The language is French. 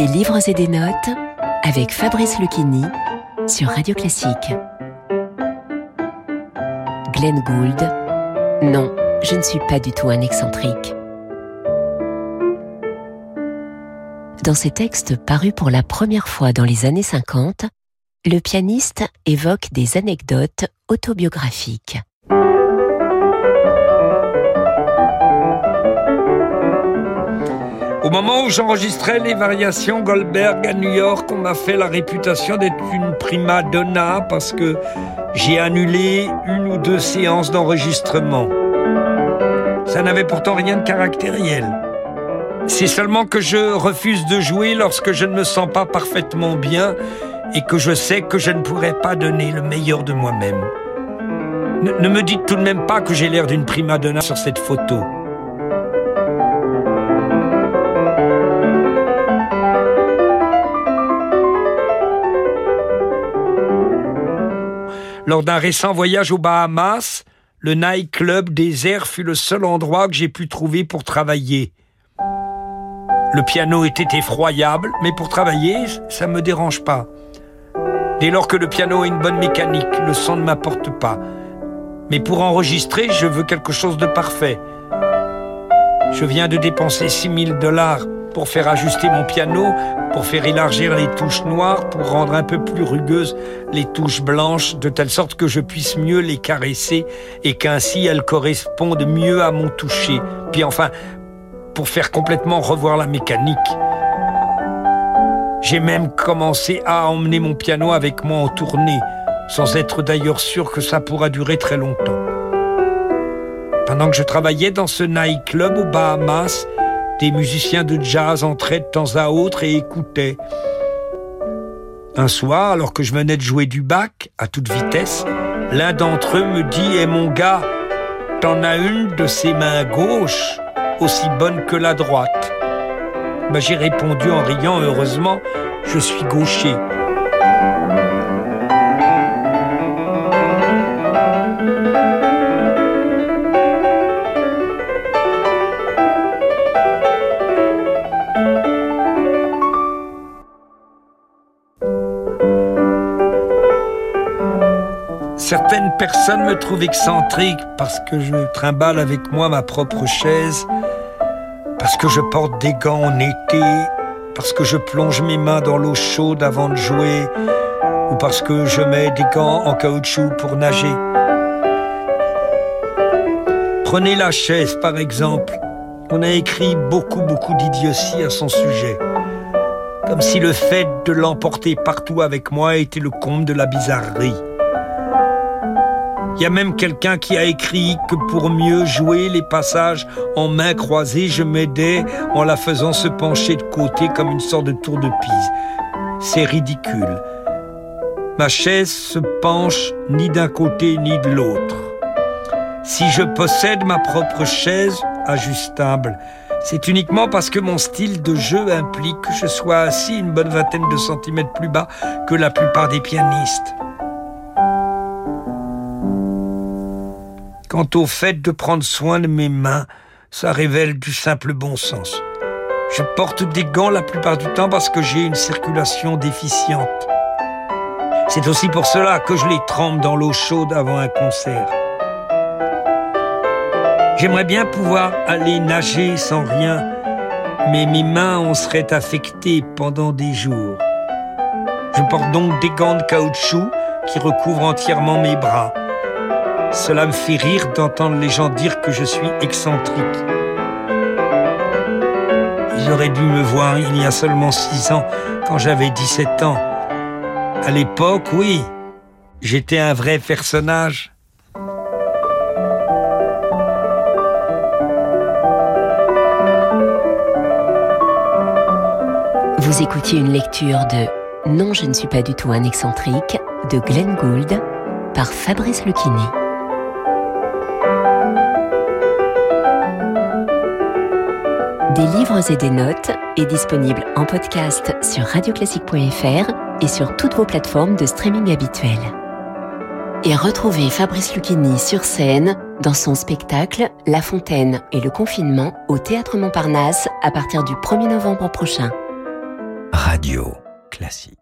Des livres et des notes avec Fabrice Lucchini sur Radio Classique. Glenn Gould. Non, je ne suis pas du tout un excentrique. Dans ses textes parus pour la première fois dans les années 50, le pianiste évoque des anecdotes autobiographiques. Moment où j'enregistrais les variations Goldberg à New York, on m'a fait la réputation d'être une prima donna parce que j'ai annulé une ou deux séances d'enregistrement. Ça n'avait pourtant rien de caractériel. C'est seulement que je refuse de jouer lorsque je ne me sens pas parfaitement bien et que je sais que je ne pourrai pas donner le meilleur de moi-même. Ne, ne, me dites tout de même pas que j'ai l'air d'une prima donna sur cette photo. Lors d'un récent voyage aux Bahamas, le Night Club désert fut le seul endroit que j'ai pu trouver pour travailler. Le piano était effroyable, mais pour travailler, ça me dérange pas. Dès lors que le piano a une bonne mécanique, le son ne m'apporte pas. Mais pour enregistrer, je veux quelque chose de parfait. Je viens de dépenser 6000 dollars pour faire ajuster mon piano, pour faire élargir les touches noires, pour rendre un peu plus rugueuses les touches blanches, de telle sorte que je puisse mieux les caresser et qu'ainsi elles correspondent mieux à mon toucher. Puis enfin, pour faire complètement revoir la mécanique. J'ai même commencé à emmener mon piano avec moi en tournée, sans être d'ailleurs sûr que ça pourra durer très longtemps. Pendant que je travaillais dans ce nightclub aux Bahamas, des musiciens de jazz entraient de temps à autre et écoutaient. Un soir, alors que je venais de jouer du bac à toute vitesse, l'un d'entre eux me dit Eh mon gars, t'en as une de ses mains gauches aussi bonne que la droite. Ben, J'ai répondu en riant Heureusement, je suis gaucher. Certaines personnes me trouvent excentrique parce que je trimballe avec moi ma propre chaise, parce que je porte des gants en été, parce que je plonge mes mains dans l'eau chaude avant de jouer, ou parce que je mets des gants en caoutchouc pour nager. Prenez la chaise par exemple. On a écrit beaucoup beaucoup d'idioties à son sujet. Comme si le fait de l'emporter partout avec moi était le comble de la bizarrerie. Il y a même quelqu'un qui a écrit que pour mieux jouer les passages en main croisée, je m'aidais en la faisant se pencher de côté comme une sorte de tour de Pise. C'est ridicule. Ma chaise se penche ni d'un côté ni de l'autre. Si je possède ma propre chaise ajustable, c'est uniquement parce que mon style de jeu implique que je sois assis une bonne vingtaine de centimètres plus bas que la plupart des pianistes. Quant au fait de prendre soin de mes mains, ça révèle du simple bon sens. Je porte des gants la plupart du temps parce que j'ai une circulation déficiente. C'est aussi pour cela que je les trempe dans l'eau chaude avant un concert. J'aimerais bien pouvoir aller nager sans rien, mais mes mains en seraient affectées pendant des jours. Je porte donc des gants de caoutchouc qui recouvrent entièrement mes bras. Cela me fait rire d'entendre les gens dire que je suis excentrique. Ils auraient dû me voir il y a seulement six ans, quand j'avais 17 ans. À l'époque, oui, j'étais un vrai personnage. Vous écoutiez une lecture de Non, je ne suis pas du tout un excentrique de Glenn Gould par Fabrice Lucchini. Des livres et des notes est disponible en podcast sur radioclassique.fr et sur toutes vos plateformes de streaming habituelles. Et retrouvez Fabrice Lucchini sur scène dans son spectacle La Fontaine et le confinement au Théâtre Montparnasse à partir du 1er novembre prochain. Radio Classique.